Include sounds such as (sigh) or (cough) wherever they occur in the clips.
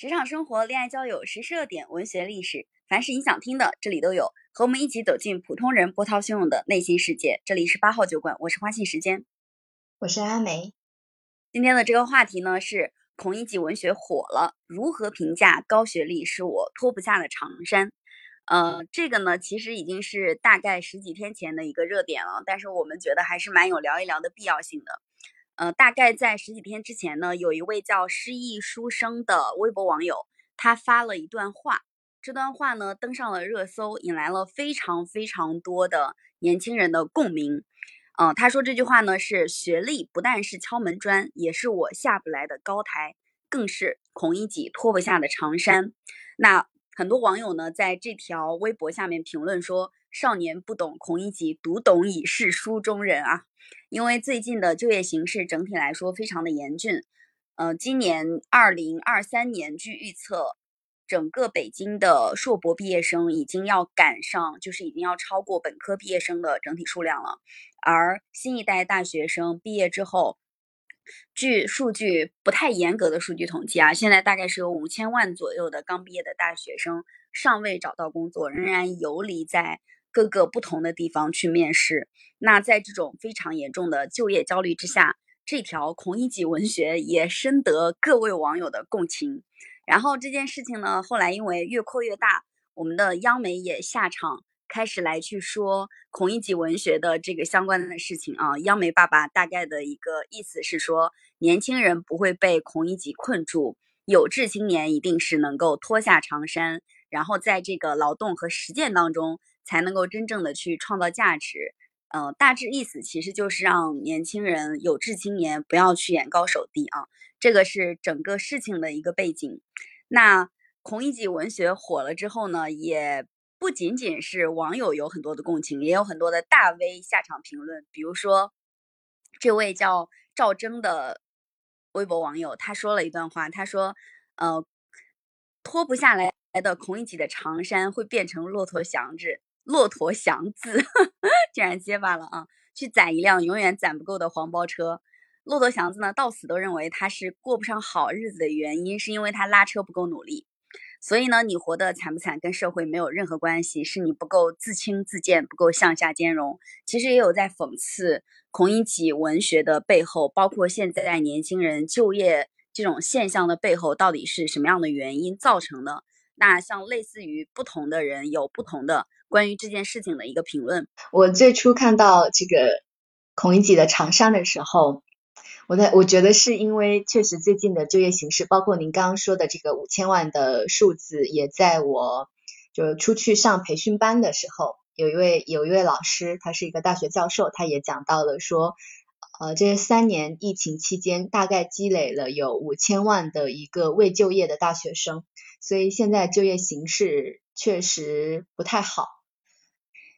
职场生活、恋爱交友、时事热点、文学历史，凡是你想听的，这里都有。和我们一起走进普通人波涛汹涌的内心世界。这里是八号酒馆，我是花信时间，我是阿梅。今天的这个话题呢是孔乙己文学火了，如何评价高学历是我脱不下的长衫？呃，这个呢其实已经是大概十几天前的一个热点了，但是我们觉得还是蛮有聊一聊的必要性的。呃，大概在十几天之前呢，有一位叫失意书生的微博网友，他发了一段话。这段话呢登上了热搜，引来了非常非常多的年轻人的共鸣。嗯，他说这句话呢是学历不但是敲门砖，也是我下不来的高台，更是孔乙己脱不下的长衫。那很多网友呢在这条微博下面评论说：“少年不懂孔乙己，读懂已是书中人啊。”因为最近的就业形势整体来说非常的严峻，呃，今年二零二三年据预测，整个北京的硕博毕业生已经要赶上，就是已经要超过本科毕业生的整体数量了。而新一代大学生毕业之后，据数据不太严格的数据统计啊，现在大概是有五千万左右的刚毕业的大学生尚未找到工作，仍然游离在。各个不同的地方去面试，那在这种非常严重的就业焦虑之下，这条孔乙己文学也深得各位网友的共情。然后这件事情呢，后来因为越扩越大，我们的央媒也下场开始来去说孔乙己文学的这个相关的事情啊。央媒爸爸大概的一个意思是说，年轻人不会被孔乙己困住，有志青年一定是能够脱下长衫，然后在这个劳动和实践当中。才能够真正的去创造价值，呃，大致意思其实就是让年轻人有志青年不要去眼高手低啊，这个是整个事情的一个背景。那孔乙己文学火了之后呢，也不仅仅是网友有很多的共情，也有很多的大 V 下场评论。比如说，这位叫赵征的微博网友，他说了一段话，他说：“呃，脱不下来的孔乙己的长衫会变成骆驼祥子。”骆驼祥子竟然结巴了啊！去攒一辆永远攒不够的黄包车。骆驼祥子呢，到死都认为他是过不上好日子的原因，是因为他拉车不够努力。所以呢，你活得惨不惨跟社会没有任何关系，是你不够自轻自贱，不够向下兼容。其实也有在讽刺孔乙己文学的背后，包括现在年轻人就业这种现象的背后，到底是什么样的原因造成的？那像类似于不同的人有不同的。关于这件事情的一个评论，我最初看到这个孔乙己的长衫的时候，我在我觉得是因为确实最近的就业形势，包括您刚刚说的这个五千万的数字，也在我就出去上培训班的时候，有一位有一位老师，他是一个大学教授，他也讲到了说，呃，这三年疫情期间，大概积累了有五千万的一个未就业的大学生，所以现在就业形势确实不太好。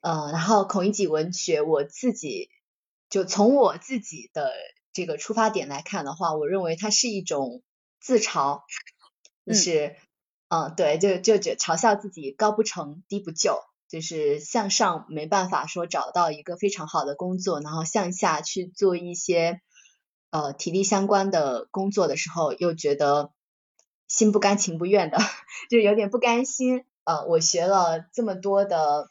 呃，然后孔乙己文学，我自己就从我自己的这个出发点来看的话，我认为它是一种自嘲，就是，嗯，对，就就就嘲笑自己高不成低不就，就是向上没办法说找到一个非常好的工作，然后向下去做一些呃体力相关的工作的时候，又觉得心不甘情不愿的，(laughs) 就有点不甘心。呃，我学了这么多的。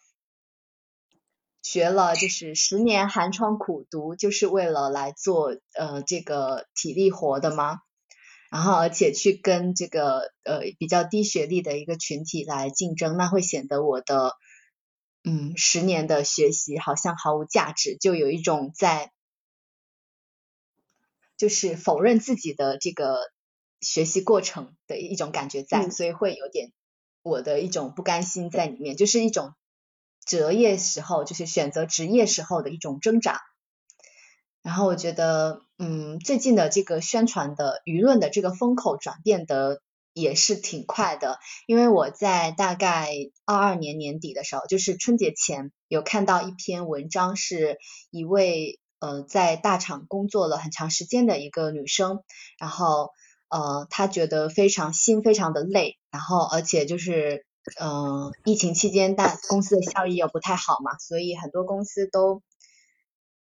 学了就是十年寒窗苦读，就是为了来做呃这个体力活的吗？然后而且去跟这个呃比较低学历的一个群体来竞争，那会显得我的嗯十年的学习好像毫无价值，就有一种在就是否认自己的这个学习过程的一种感觉在，所以会有点我的一种不甘心在里面，就是一种。择业时候就是选择职业时候的一种挣扎，然后我觉得，嗯，最近的这个宣传的舆论的这个风口转变的也是挺快的，因为我在大概二二年年底的时候，就是春节前有看到一篇文章，是一位呃在大厂工作了很长时间的一个女生，然后呃她觉得非常心非常的累，然后而且就是。嗯，疫情期间大公司的效益又不太好嘛，所以很多公司都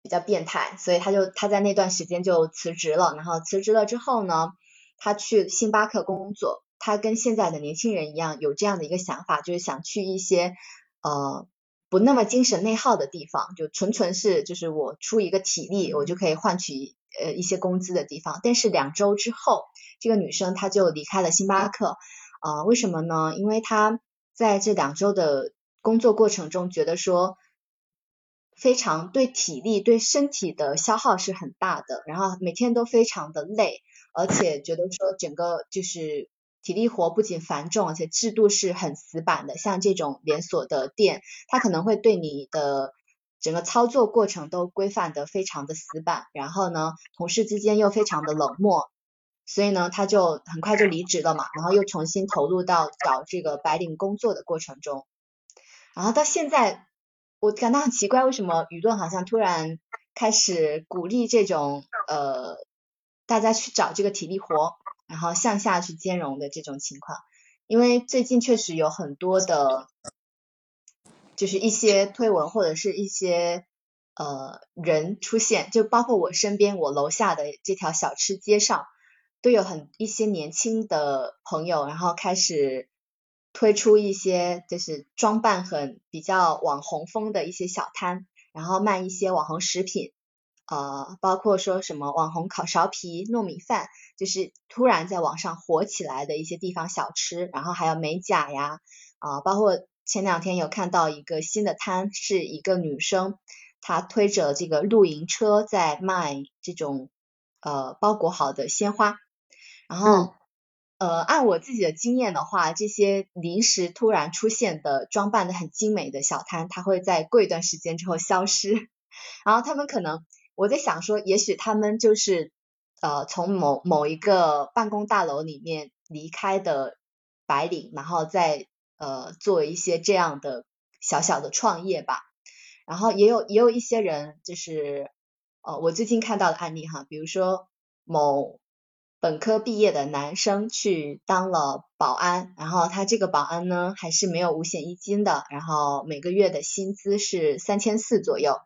比较变态，所以他就他在那段时间就辞职了。然后辞职了之后呢，他去星巴克工作，他跟现在的年轻人一样，有这样的一个想法，就是想去一些呃不那么精神内耗的地方，就纯纯是就是我出一个体力，我就可以换取呃一些工资的地方。但是两周之后，这个女生她就离开了星巴克，啊，为什么呢？因为她在这两周的工作过程中，觉得说。非常对体力、对身体的消耗是很大的，然后每天都非常的累，而且觉得说整个就是体力活不仅繁重，而且制度是很死板的。像这种连锁的店，它可能会对你的整个操作过程都规范的非常的死板，然后呢，同事之间又非常的冷漠，所以呢，他就很快就离职了嘛，然后又重新投入到找这个白领工作的过程中，然后到现在。我感到很奇怪，为什么舆论好像突然开始鼓励这种呃大家去找这个体力活，然后向下去兼容的这种情况？因为最近确实有很多的，就是一些推文或者是一些呃人出现，就包括我身边我楼下的这条小吃街上，都有很一些年轻的朋友，然后开始。推出一些就是装扮很比较网红风的一些小摊，然后卖一些网红食品，呃，包括说什么网红烤苕皮、糯米饭，就是突然在网上火起来的一些地方小吃，然后还有美甲呀，啊，包括前两天有看到一个新的摊，是一个女生，她推着这个露营车在卖这种呃包裹好的鲜花，然后。呃，按我自己的经验的话，这些临时突然出现的装扮的很精美的小摊，它会在过一段时间之后消失。然后他们可能，我在想说，也许他们就是呃从某某一个办公大楼里面离开的白领，然后再呃做一些这样的小小的创业吧。然后也有也有一些人，就是呃我最近看到的案例哈，比如说某。本科毕业的男生去当了保安，然后他这个保安呢还是没有五险一金的，然后每个月的薪资是三千四左右，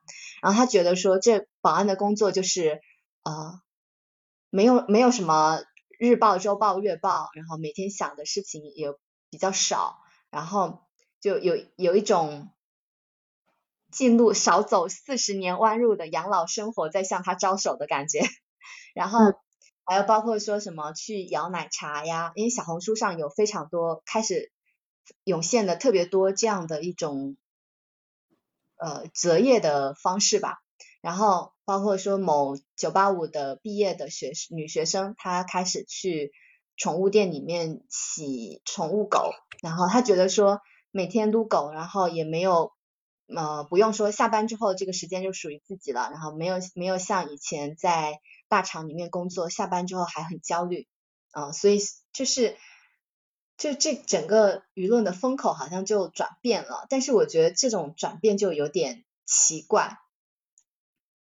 然后他觉得说这保安的工作就是呃没有没有什么日报、周报、月报，然后每天想的事情也比较少，然后就有有一种进入少走四十年弯路的养老生活在向他招手的感觉，(laughs) 然后。还有包括说什么去摇奶茶呀，因为小红书上有非常多开始涌现的特别多这样的一种呃择业的方式吧。然后包括说某九八五的毕业的学女学生，她开始去宠物店里面洗宠物狗，然后她觉得说每天撸狗，然后也没有呃不用说下班之后这个时间就属于自己了，然后没有没有像以前在。大厂里面工作，下班之后还很焦虑，啊，所以就是，就这整个舆论的风口好像就转变了。但是我觉得这种转变就有点奇怪，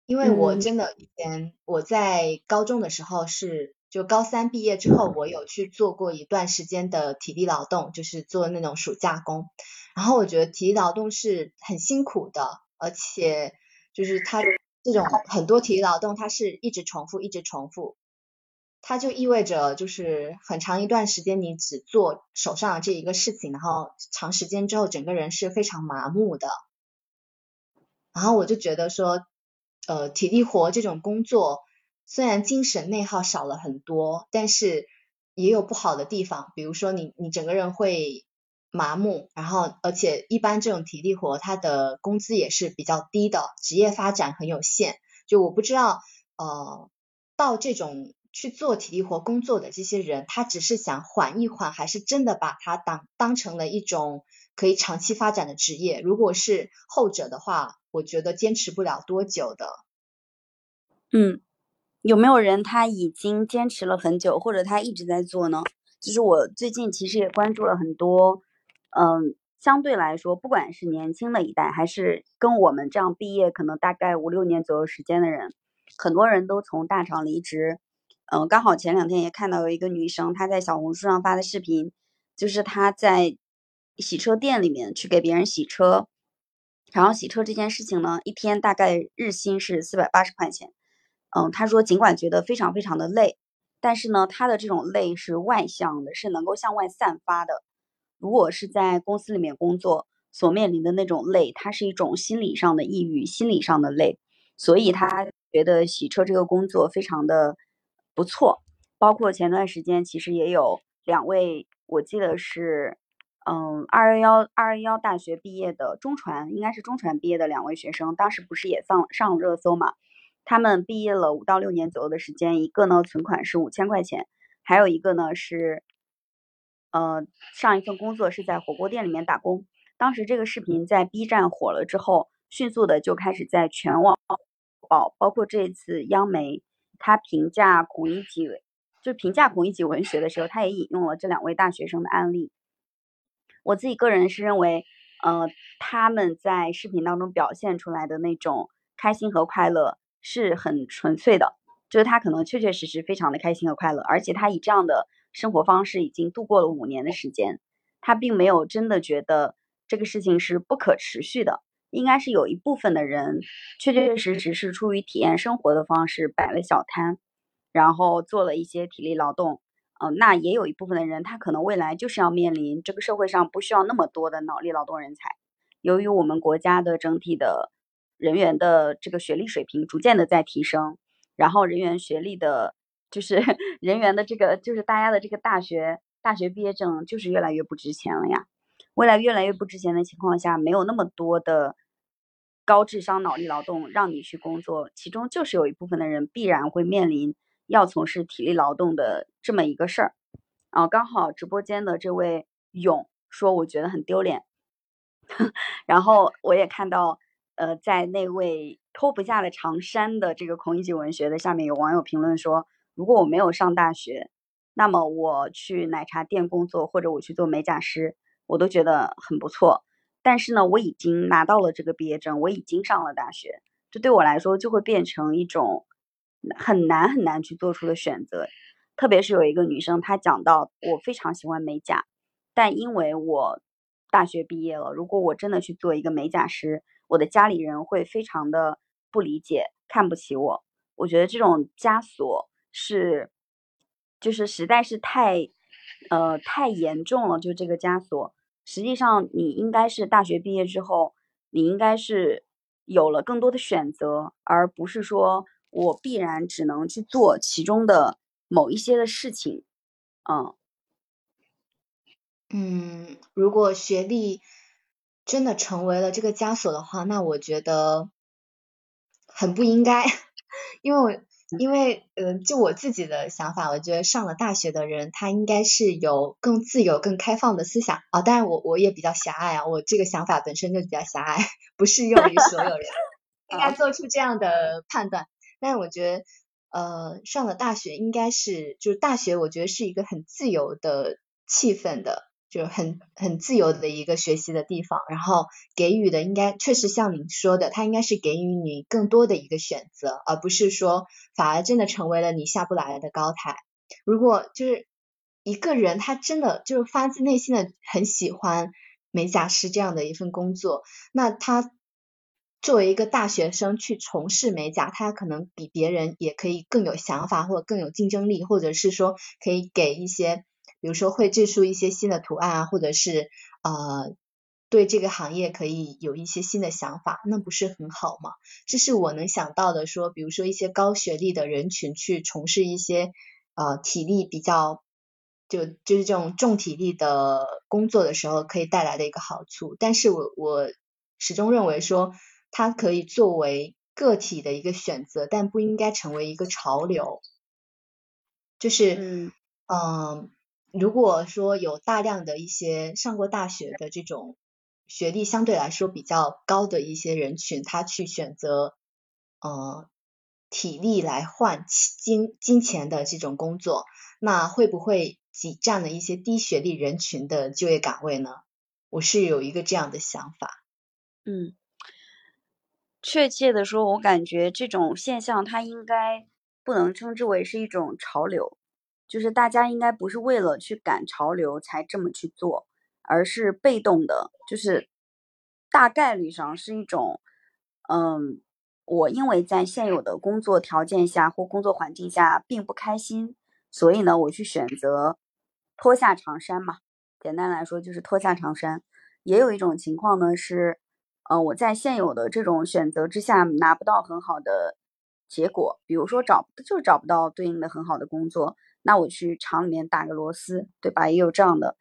因为我真的以前我在高中的时候是，就高三毕业之后，我有去做过一段时间的体力劳动，就是做那种暑假工。然后我觉得体力劳动是很辛苦的，而且就是它。这种很多体力劳动，它是一直重复，一直重复，它就意味着就是很长一段时间你只做手上的这一个事情，然后长时间之后整个人是非常麻木的。然后我就觉得说，呃，体力活这种工作虽然精神内耗少了很多，但是也有不好的地方，比如说你你整个人会。麻木，然后而且一般这种体力活，它的工资也是比较低的，职业发展很有限。就我不知道，呃，到这种去做体力活工作的这些人，他只是想缓一缓，还是真的把它当当成了一种可以长期发展的职业？如果是后者的话，我觉得坚持不了多久的。嗯，有没有人他已经坚持了很久，或者他一直在做呢？就是我最近其实也关注了很多。嗯，相对来说，不管是年轻的一代，还是跟我们这样毕业可能大概五六年左右时间的人，很多人都从大厂离职。嗯，刚好前两天也看到有一个女生，她在小红书上发的视频，就是她在洗车店里面去给别人洗车，然后洗车这件事情呢，一天大概日薪是四百八十块钱。嗯，她说尽管觉得非常非常的累，但是呢，他的这种累是外向的，是能够向外散发的。如果是在公司里面工作，所面临的那种累，它是一种心理上的抑郁，心理上的累，所以他觉得洗车这个工作非常的不错。包括前段时间，其实也有两位，我记得是，嗯，二幺幺二幺幺大学毕业的中传，应该是中传毕业的两位学生，当时不是也上上热搜嘛？他们毕业了五到六年左右的时间，一个呢存款是五千块钱，还有一个呢是，呃，上一份工作是在火锅店里面打工。当时这个视频在 B 站火了之后，迅速的就开始在全网爆，包括这次央媒他评价孔乙己，就评价孔乙己文学的时候，他也引用了这两位大学生的案例。我自己个人是认为，呃，他们在视频当中表现出来的那种开心和快乐是很纯粹的，就是他可能确确实实非常的开心和快乐，而且他以这样的生活方式已经度过了五年的时间，他并没有真的觉得。这个事情是不可持续的，应该是有一部分的人确确实实是出于体验生活的方式摆了小摊，然后做了一些体力劳动。嗯，那也有一部分的人，他可能未来就是要面临这个社会上不需要那么多的脑力劳动人才。由于我们国家的整体的人员的这个学历水平逐渐的在提升，然后人员学历的，就是人员的这个，就是大家的这个大学大学毕业证就是越来越不值钱了呀。未来越来越不值钱的情况下，没有那么多的高智商脑力劳动让你去工作，其中就是有一部分的人必然会面临要从事体力劳动的这么一个事儿。啊，刚好直播间的这位勇说，我觉得很丢脸。(laughs) 然后我也看到，呃，在那位脱不下的长衫的这个孔乙己文学的下面有网友评论说，如果我没有上大学，那么我去奶茶店工作，或者我去做美甲师。我都觉得很不错，但是呢，我已经拿到了这个毕业证，我已经上了大学，这对我来说就会变成一种很难很难去做出的选择。特别是有一个女生，她讲到我非常喜欢美甲，但因为我大学毕业了，如果我真的去做一个美甲师，我的家里人会非常的不理解，看不起我。我觉得这种枷锁是，就是实在是太。呃，太严重了，就这个枷锁。实际上，你应该是大学毕业之后，你应该是有了更多的选择，而不是说我必然只能去做其中的某一些的事情。嗯，嗯，如果学历真的成为了这个枷锁的话，那我觉得很不应该，(laughs) 因为我。因为，呃，就我自己的想法，我觉得上了大学的人，他应该是有更自由、更开放的思想啊。当然，我我也比较狭隘啊，我这个想法本身就比较狭隘，不适用于所有人，(laughs) 应该做出这样的判断。但是我觉得，呃，上了大学应该是，就是大学，我觉得是一个很自由的气氛的。就很很自由的一个学习的地方，然后给予的应该确实像你说的，它应该是给予你更多的一个选择，而不是说反而真的成为了你下不来的高台。如果就是一个人他真的就是发自内心的很喜欢美甲师这样的一份工作，那他作为一个大学生去从事美甲，他可能比别人也可以更有想法，或者更有竞争力，或者是说可以给一些。比如说会制出一些新的图案啊，或者是呃对这个行业可以有一些新的想法，那不是很好吗？这是我能想到的，说比如说一些高学历的人群去从事一些呃体力比较就就是这种重体力的工作的时候可以带来的一个好处。但是我我始终认为说它可以作为个体的一个选择，但不应该成为一个潮流。就是嗯。如果说有大量的一些上过大学的这种学历相对来说比较高的一些人群，他去选择呃体力来换金金钱的这种工作，那会不会挤占了一些低学历人群的就业岗位呢？我是有一个这样的想法。嗯，确切的说，我感觉这种现象它应该不能称之为是一种潮流。就是大家应该不是为了去赶潮流才这么去做，而是被动的，就是大概率上是一种，嗯，我因为在现有的工作条件下或工作环境下并不开心，所以呢，我去选择脱下长衫嘛。简单来说就是脱下长衫。也有一种情况呢是，呃，我在现有的这种选择之下拿不到很好的结果，比如说找就是找不到对应的很好的工作，那我去厂里面打个螺丝，对吧？也有这样的。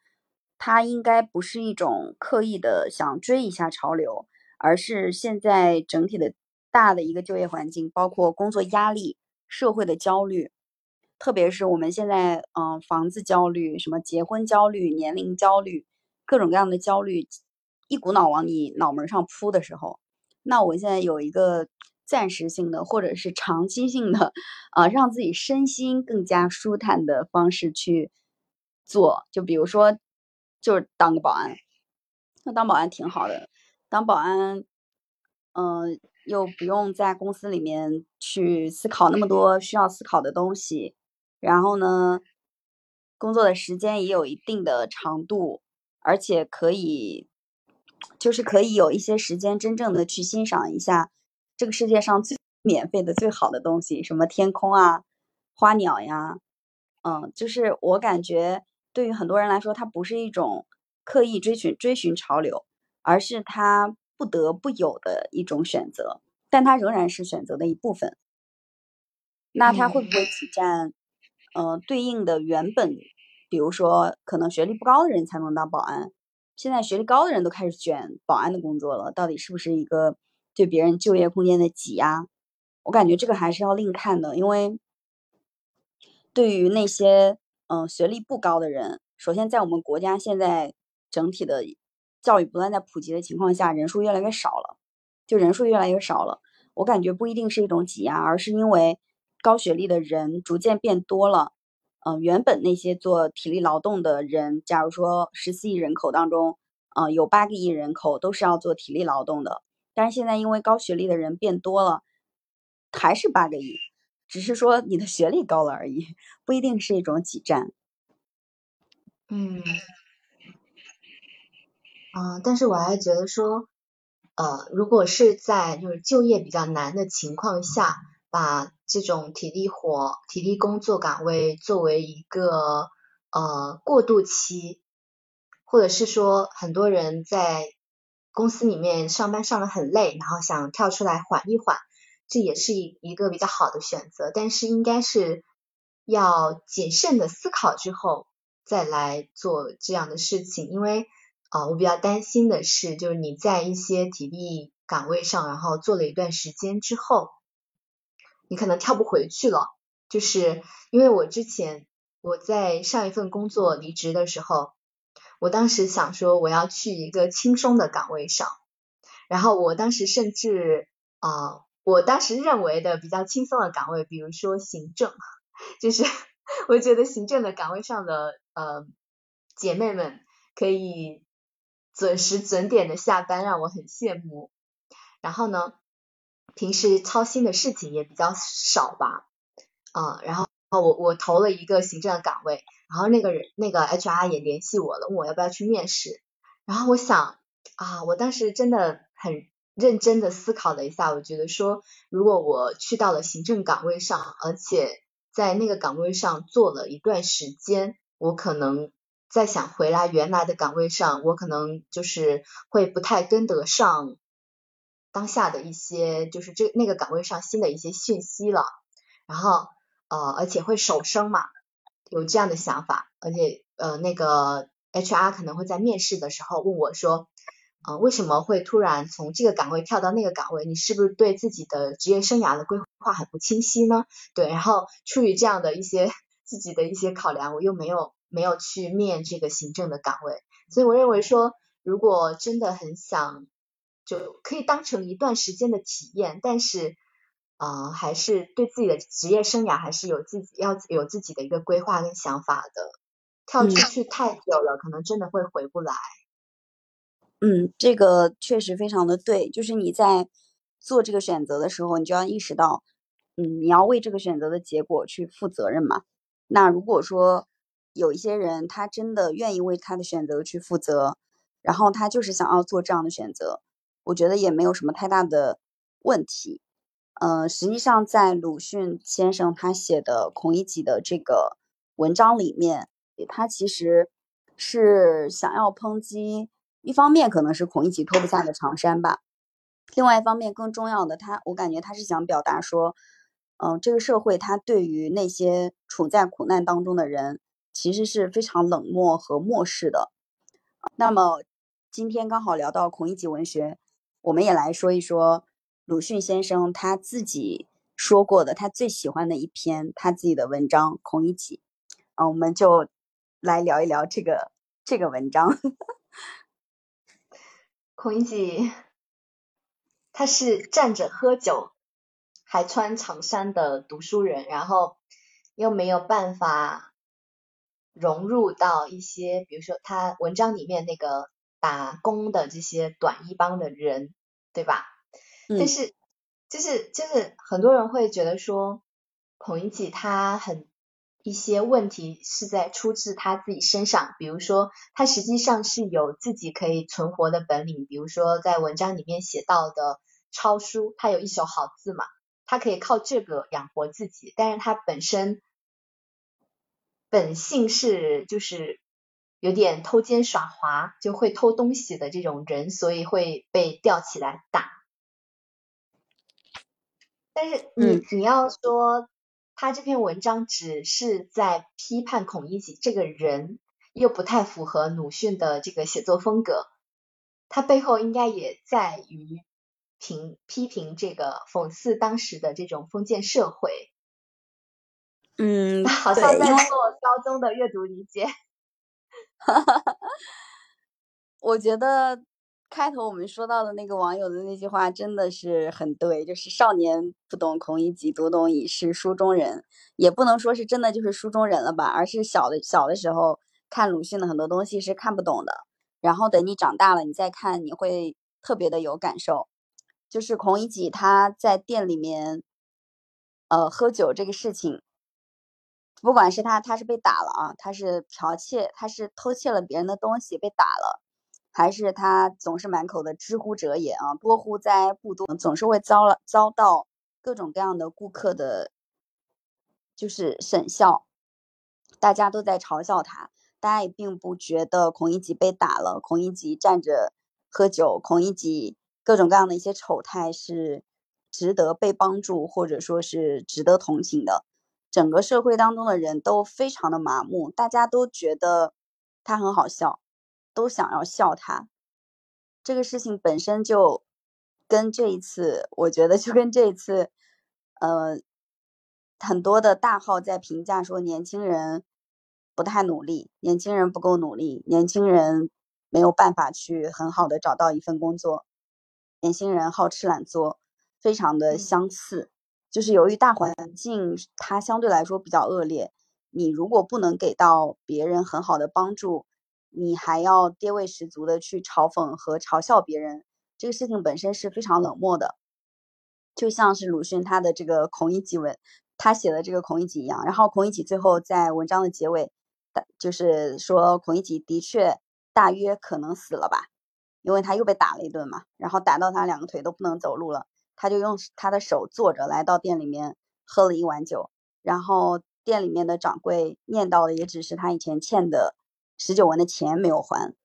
它应该不是一种刻意的想追一下潮流，而是现在整体的大的一个就业环境，包括工作压力、社会的焦虑。特别是我们现在，嗯，房子焦虑，什么结婚焦虑、年龄焦虑，各种各样的焦虑，一股脑往你脑门上扑的时候，那我现在有一个暂时性的或者是长期性的，啊，让自己身心更加舒坦的方式去做，就比如说，就是当个保安，那当保安挺好的，当保安，嗯，又不用在公司里面去思考那么多需要思考的东西。然后呢，工作的时间也有一定的长度，而且可以，就是可以有一些时间真正的去欣赏一下这个世界上最免费的最好的东西，什么天空啊、花鸟呀，嗯，就是我感觉对于很多人来说，它不是一种刻意追寻追寻潮流，而是他不得不有的一种选择，但它仍然是选择的一部分。那它会不会挤占？呃，对应的原本，比如说可能学历不高的人才能当保安，现在学历高的人都开始选保安的工作了，到底是不是一个对别人就业空间的挤压？我感觉这个还是要另看的，因为对于那些嗯学历不高的人，首先在我们国家现在整体的教育不断在普及的情况下，人数越来越少了，就人数越来越少了，我感觉不一定是一种挤压，而是因为。高学历的人逐渐变多了，嗯，原本那些做体力劳动的人，假如说十四亿人口当中，嗯，有八个亿人口都是要做体力劳动的，但是现在因为高学历的人变多了，还是八个亿，只是说你的学历高了而已，不一定是一种挤占。嗯，啊，但是我还觉得说，呃，如果是在就是就业比较难的情况下。把这种体力活、体力工作岗位作为一个呃过渡期，或者是说很多人在公司里面上班上的很累，然后想跳出来缓一缓，这也是一一个比较好的选择。但是应该是要谨慎的思考之后再来做这样的事情，因为啊，我比较担心的是，就是你在一些体力岗位上，然后做了一段时间之后。你可能跳不回去了，就是因为我之前我在上一份工作离职的时候，我当时想说我要去一个轻松的岗位上，然后我当时甚至啊，我当时认为的比较轻松的岗位，比如说行政，就是 (laughs) 我觉得行政的岗位上的呃姐妹们可以准时准点的下班，让我很羡慕。然后呢？平时操心的事情也比较少吧，啊，然后我我投了一个行政的岗位，然后那个人那个 HR 也联系我了，问我要不要去面试，然后我想啊，我当时真的很认真的思考了一下，我觉得说，如果我去到了行政岗位上，而且在那个岗位上做了一段时间，我可能再想回来原来的岗位上，我可能就是会不太跟得上。当下的一些就是这那个岗位上新的一些讯息了，然后呃而且会手生嘛，有这样的想法，而且呃那个 HR 可能会在面试的时候问我说，呃为什么会突然从这个岗位跳到那个岗位？你是不是对自己的职业生涯的规划很不清晰呢？对，然后出于这样的一些自己的一些考量，我又没有没有去面这个行政的岗位，所以我认为说，如果真的很想。就可以当成一段时间的体验，但是啊，还是对自己的职业生涯还是有自己要有自己的一个规划跟想法的。跳出去太久了，可能真的会回不来。嗯，这个确实非常的对，就是你在做这个选择的时候，你就要意识到，嗯，你要为这个选择的结果去负责任嘛。那如果说有一些人他真的愿意为他的选择去负责，然后他就是想要做这样的选择。我觉得也没有什么太大的问题，嗯，实际上在鲁迅先生他写的孔乙己的这个文章里面，他其实是想要抨击，一方面可能是孔乙己脱不下的长衫吧，另外一方面更重要的，他我感觉他是想表达说，嗯，这个社会他对于那些处在苦难当中的人，其实是非常冷漠和漠视的。那么今天刚好聊到孔乙己文学，我们也来说一说鲁迅先生他自己说过的他最喜欢的一篇他自己的文章《孔乙己》。啊，我们就来聊一聊这个这个文章。(laughs) 孔乙己，他是站着喝酒，还穿长衫的读书人，然后又没有办法融入到一些，比如说他文章里面那个打工的这些短衣帮的人，对吧？但是就是就是很多人会觉得说，孔乙己他很。一些问题是在出自他自己身上，比如说他实际上是有自己可以存活的本领，比如说在文章里面写到的抄书，他有一手好字嘛，他可以靠这个养活自己，但是他本身本性是就是有点偷奸耍滑，就会偷东西的这种人，所以会被吊起来打。但是你你要说。他这篇文章只是在批判孔乙己这个人，又不太符合鲁迅的这个写作风格。他背后应该也在于评批评这个讽刺当时的这种封建社会。嗯，(laughs) 好像在做高中的阅读理解。哈哈哈我觉得。开头我们说到的那个网友的那句话真的是很对，就是少年不懂孔乙己，读懂已是书中人。也不能说是真的就是书中人了吧，而是小的小的时候看鲁迅的很多东西是看不懂的，然后等你长大了你再看，你会特别的有感受。就是孔乙己他在店里面，呃，喝酒这个事情，不管是他他是被打了啊，他是剽窃，他是偷窃了别人的东西被打了。还是他总是满口的知乎者也啊，多乎哉不多，总是会遭了遭到各种各样的顾客的，就是审笑，大家都在嘲笑他，大家也并不觉得孔乙己被打了，孔乙己站着喝酒，孔乙己各种各样的一些丑态是值得被帮助或者说是值得同情的，整个社会当中的人都非常的麻木，大家都觉得他很好笑。都想要笑他，这个事情本身就跟这一次，我觉得就跟这一次，呃，很多的大号在评价说年轻人不太努力，年轻人不够努力，年轻人没有办法去很好的找到一份工作，年轻人好吃懒做，非常的相似。就是由于大环境它相对来说比较恶劣，你如果不能给到别人很好的帮助。你还要爹味十足的去嘲讽和嘲笑别人，这个事情本身是非常冷漠的，就像是鲁迅他的这个孔乙己文，他写的这个孔乙己一样。然后孔乙己最后在文章的结尾，就是说孔乙己的确大约可能死了吧，因为他又被打了一顿嘛，然后打到他两个腿都不能走路了，他就用他的手坐着来到店里面喝了一碗酒，然后店里面的掌柜念叨的也只是他以前欠的。十九文的钱没有还，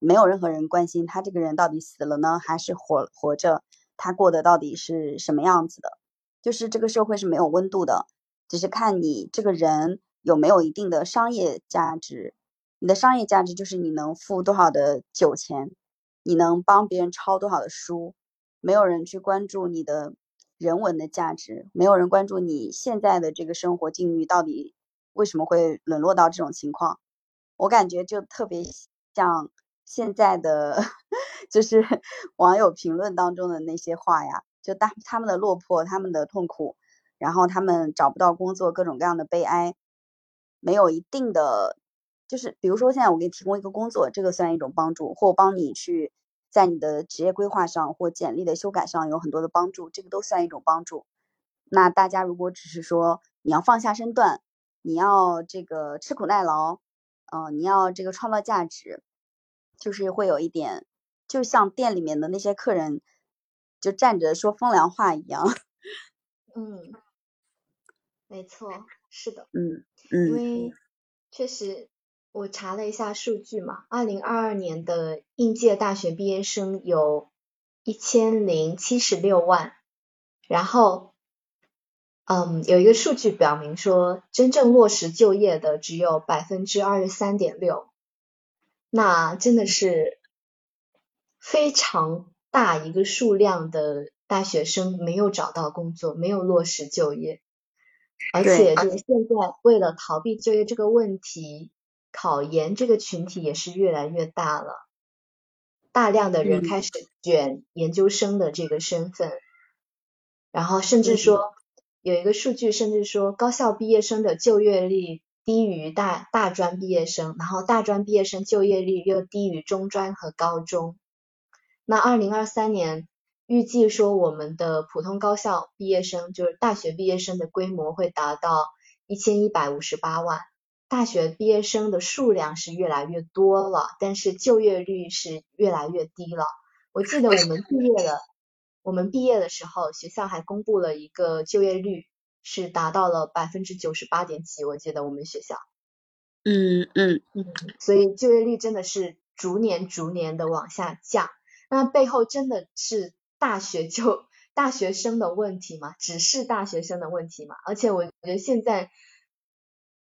没有任何人关心他这个人到底死了呢，还是活活着？他过得到底是什么样子的？就是这个社会是没有温度的，只是看你这个人有没有一定的商业价值。你的商业价值就是你能付多少的酒钱，你能帮别人抄多少的书。没有人去关注你的人文的价值，没有人关注你现在的这个生活境遇到底为什么会沦落到这种情况。我感觉就特别像现在的，(laughs) 就是网友评论当中的那些话呀，就大他们的落魄，他们的痛苦，然后他们找不到工作，各种各样的悲哀，没有一定的，就是比如说现在我给你提供一个工作，这个算一种帮助，或帮你去在你的职业规划上或简历的修改上有很多的帮助，这个都算一种帮助。那大家如果只是说你要放下身段，你要这个吃苦耐劳。嗯，你要这个创造价值，就是会有一点，就像店里面的那些客人，就站着说风凉话一样。(laughs) 嗯，没错，是的。嗯嗯。因为确实，我查了一下数据嘛，二零二二年的应届大学毕业生有一千零七十六万，然后，嗯，有一个数据表明说，真正落实就业的只有百分之二十三点六，那真的是非常大一个数量的大学生没有找到工作，没有落实就业。而且就是现在为了逃避就业这个问题，考研这个群体也是越来越大了，大量的人开始卷研究生的这个身份，然后甚至说有一个数据，甚至说高校毕业生的就业率低于大大专毕业生，然后大专毕业生就业率又低于中专和高中。那二零二三年。预计说我们的普通高校毕业生，就是大学毕业生的规模会达到一千一百五十八万。大学毕业生的数量是越来越多了，但是就业率是越来越低了。我记得我们毕业了，我们毕业的时候，学校还公布了一个就业率是达到了百分之九十八点几。我记得我们学校，嗯嗯嗯，所以就业率真的是逐年逐年的往下降。那背后真的是。大学就大学生的问题嘛，只是大学生的问题嘛。而且我觉得现在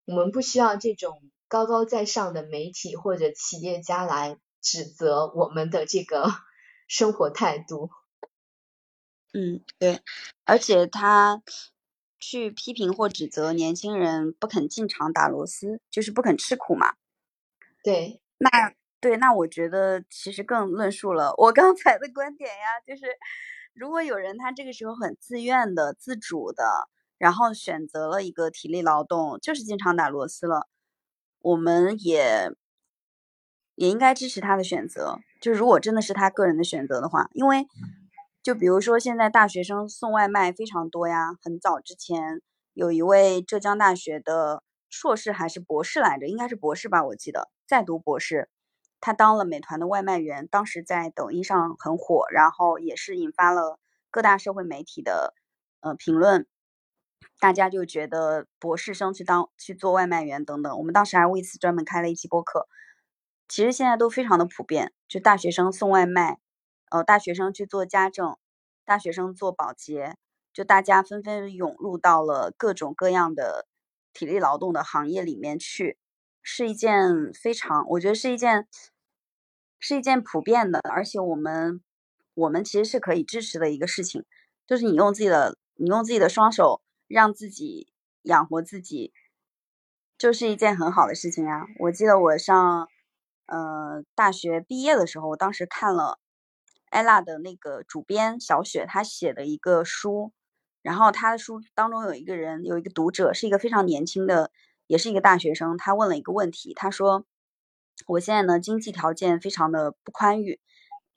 我们不需要这种高高在上的媒体或者企业家来指责我们的这个生活态度。嗯，对，而且他去批评或指责年轻人不肯进厂打螺丝，就是不肯吃苦嘛。对，那。对，那我觉得其实更论述了我刚才的观点呀，就是如果有人他这个时候很自愿的、自主的，然后选择了一个体力劳动，就是进厂打螺丝了，我们也也应该支持他的选择。就如果真的是他个人的选择的话，因为就比如说现在大学生送外卖非常多呀，很早之前有一位浙江大学的硕士还是博士来着，应该是博士吧，我记得在读博士。他当了美团的外卖员，当时在抖音上很火，然后也是引发了各大社会媒体的呃评论，大家就觉得博士生去当去做外卖员等等。我们当时还为此专门开了一期播客。其实现在都非常的普遍，就大学生送外卖，呃，大学生去做家政，大学生做保洁，就大家纷纷涌入到了各种各样的体力劳动的行业里面去。是一件非常，我觉得是一件，是一件普遍的，而且我们，我们其实是可以支持的一个事情，就是你用自己的，你用自己的双手让自己养活自己，就是一件很好的事情啊。我记得我上，呃，大学毕业的时候，我当时看了艾拉的那个主编小雪她写的一个书，然后她的书当中有一个人，有一个读者是一个非常年轻的。也是一个大学生，他问了一个问题，他说：“我现在呢经济条件非常的不宽裕，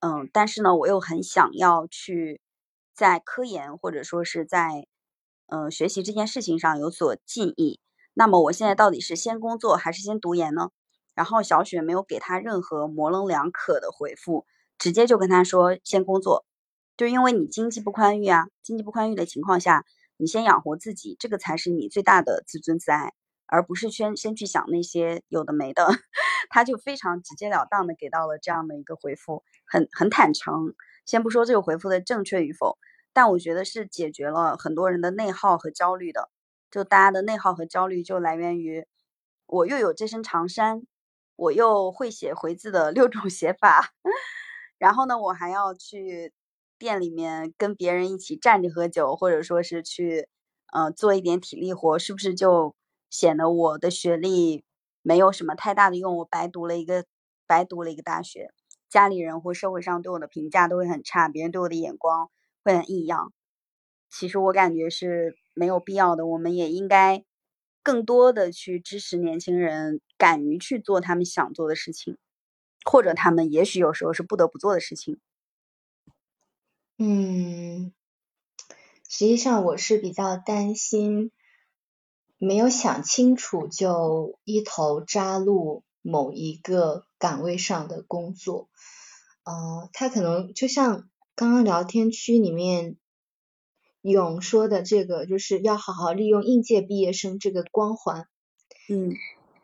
嗯，但是呢我又很想要去在科研或者说是在嗯学习这件事情上有所进益，那么我现在到底是先工作还是先读研呢？”然后小雪没有给他任何模棱两可的回复，直接就跟他说：“先工作，就因为你经济不宽裕啊，经济不宽裕的情况下，你先养活自己，这个才是你最大的自尊自爱。”而不是先先去想那些有的没的，(laughs) 他就非常直截了当的给到了这样的一个回复，很很坦诚。先不说这个回复的正确与否，但我觉得是解决了很多人的内耗和焦虑的。就大家的内耗和焦虑就来源于我又有这身长衫，我又会写回字的六种写法，然后呢，我还要去店里面跟别人一起站着喝酒，或者说是去呃做一点体力活，是不是就？显得我的学历没有什么太大的用，我白读了一个白读了一个大学，家里人或社会上对我的评价都会很差，别人对我的眼光会很异样。其实我感觉是没有必要的，我们也应该更多的去支持年轻人，敢于去做他们想做的事情，或者他们也许有时候是不得不做的事情。嗯，实际上我是比较担心。没有想清楚就一头扎入某一个岗位上的工作，呃，他可能就像刚刚聊天区里面勇说的这个，就是要好好利用应届毕业生这个光环。嗯，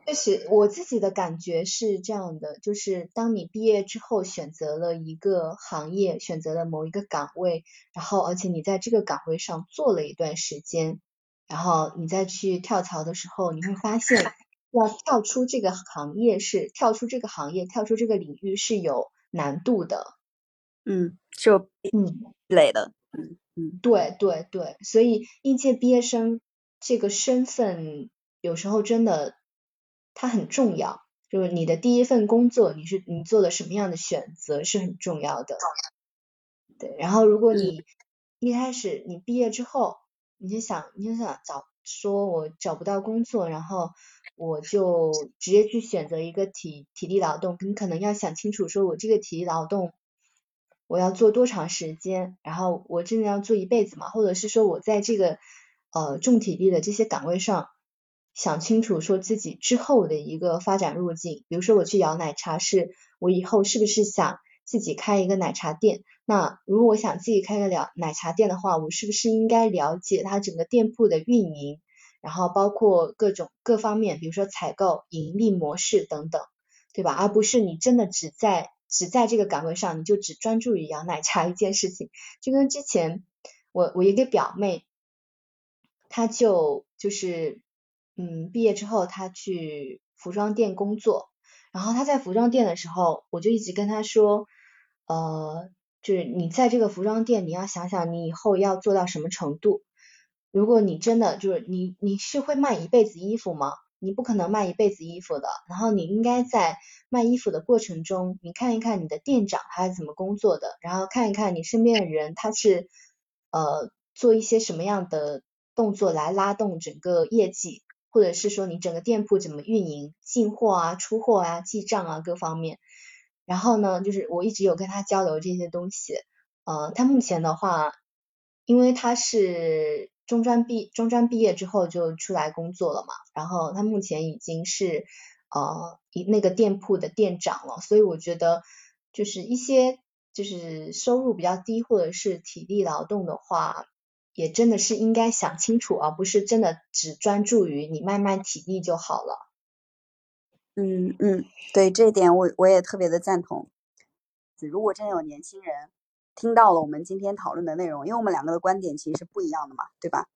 就是我自己的感觉是这样的，就是当你毕业之后选择了一个行业，选择了某一个岗位，然后而且你在这个岗位上做了一段时间，然后你再去跳槽的时候，你会发现要跳出这个行业是跳出这个行业，跳出这个领域是有难度的。嗯，就嗯累的。嗯嗯，对对对，所以应届毕业生这个身份有时候真的。它很重要，就是你的第一份工作，你是你做了什么样的选择是很重要的。对，然后如果你一开始你毕业之后，你就想你就想找说我找不到工作，然后我就直接去选择一个体体力劳动，你可能要想清楚，说我这个体力劳动我要做多长时间，然后我真的要做一辈子吗？或者是说我在这个呃重体力的这些岗位上。想清楚说自己之后的一个发展路径，比如说我去摇奶茶，是我以后是不是想自己开一个奶茶店？那如果我想自己开个了奶茶店的话，我是不是应该了解它整个店铺的运营，然后包括各种各方面，比如说采购、盈利模式等等，对吧？而不是你真的只在只在这个岗位上，你就只专注于摇奶茶一件事情。就跟之前我我一个表妹，她就就是。嗯，毕业之后他去服装店工作，然后他在服装店的时候，我就一直跟他说，呃，就是你在这个服装店，你要想想你以后要做到什么程度。如果你真的就是你你是会卖一辈子衣服吗？你不可能卖一辈子衣服的。然后你应该在卖衣服的过程中，你看一看你的店长他是怎么工作的，然后看一看你身边的人他是呃做一些什么样的动作来拉动整个业绩。或者是说你整个店铺怎么运营，进货啊、出货啊、记账啊各方面。然后呢，就是我一直有跟他交流这些东西。呃，他目前的话，因为他是中专毕中专毕业之后就出来工作了嘛，然后他目前已经是呃一那个店铺的店长了，所以我觉得就是一些就是收入比较低或者是体力劳动的话。也真的是应该想清楚，而不是真的只专注于你慢慢体力就好了。嗯嗯，对这一点我我也特别的赞同。如果真有年轻人听到了我们今天讨论的内容，因为我们两个的观点其实是不一样的嘛，对吧？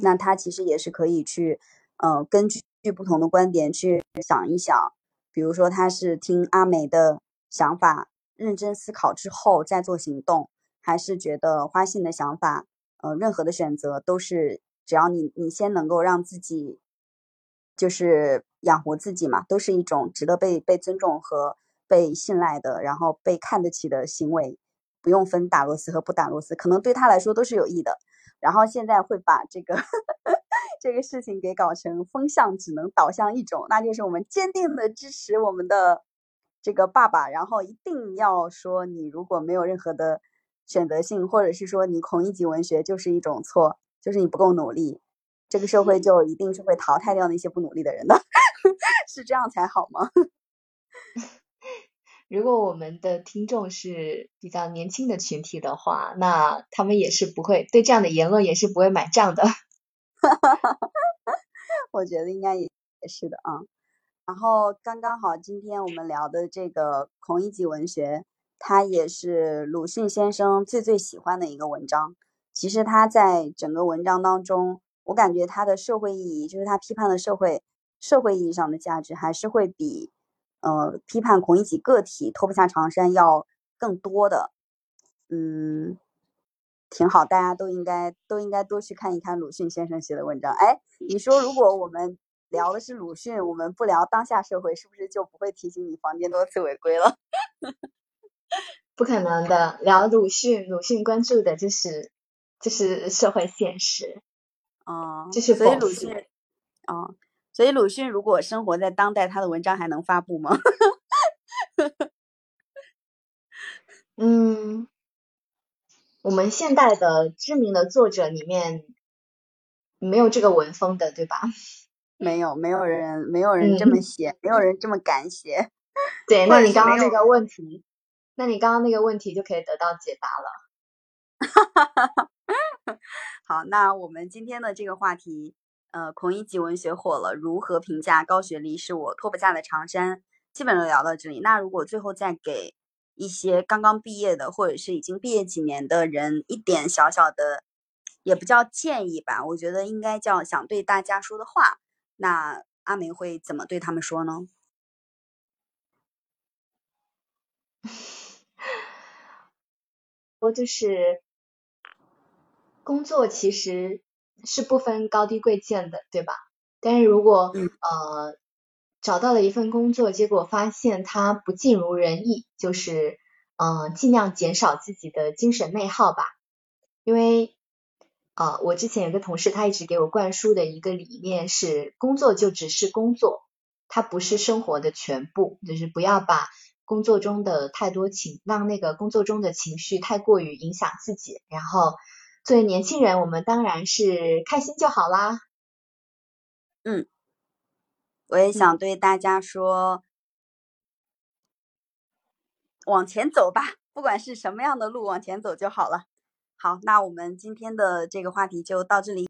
那他其实也是可以去，呃，根据不同的观点去想一想。比如说他是听阿梅的想法，认真思考之后再做行动，还是觉得花信的想法？呃，任何的选择都是只要你你先能够让自己就是养活自己嘛，都是一种值得被被尊重和被信赖的，然后被看得起的行为，不用分打螺丝和不打螺丝，可能对他来说都是有益的。然后现在会把这个 (laughs) 这个事情给搞成风向只能导向一种，那就是我们坚定的支持我们的这个爸爸，然后一定要说你如果没有任何的。选择性，或者是说你孔乙己文学就是一种错，就是你不够努力，这个社会就一定是会淘汰掉那些不努力的人的，(laughs) 是这样才好吗？(laughs) 如果我们的听众是比较年轻的群体的话，那他们也是不会对这样的言论也是不会买账的。(laughs) 我觉得应该也也是的啊。然后刚刚好，今天我们聊的这个孔乙己文学。他也是鲁迅先生最最喜欢的一个文章。其实他在整个文章当中，我感觉他的社会意义，就是他批判的社会社会意义上的价值，还是会比呃批判孔乙己个体脱不下长衫要更多的。嗯，挺好，大家都应该都应该多去看一看鲁迅先生写的文章。哎，你说如果我们聊的是鲁迅，我们不聊当下社会，是不是就不会提醒你房间多次违规了？不可能的，聊鲁迅，鲁迅关注的就是就是社会现实，哦，就是所以鲁迅，哦，所以鲁迅如果生活在当代，他的文章还能发布吗？(laughs) 嗯，我们现代的知名的作者里面没有这个文风的，对吧？(laughs) 没有，没有人，没有人这么写，没有人这么敢写。对，那你刚刚那个问题。那你刚刚那个问题就可以得到解答了。(laughs) 好，那我们今天的这个话题呃，孔乙己文学火了，如何评价高学历是我脱不下的长衫？基本都聊到这里。那如果最后再给一些刚刚毕业的，或者是已经毕业几年的人一点小小的，也不叫建议吧，我觉得应该叫想对大家说的话。那阿梅会怎么对他们说呢？(laughs) 我就是工作其实是不分高低贵贱的，对吧？但是如果呃找到了一份工作，结果发现它不尽如人意，就是嗯尽量减少自己的精神内耗吧。因为啊我之前有个同事，他一直给我灌输的一个理念是，工作就只是工作，它不是生活的全部，就是不要把。工作中的太多情，让那个工作中的情绪太过于影响自己。然后作为年轻人，我们当然是开心就好啦。嗯，我也想对大家说，往前走吧，不管是什么样的路，往前走就好了。好，那我们今天的这个话题就到这里。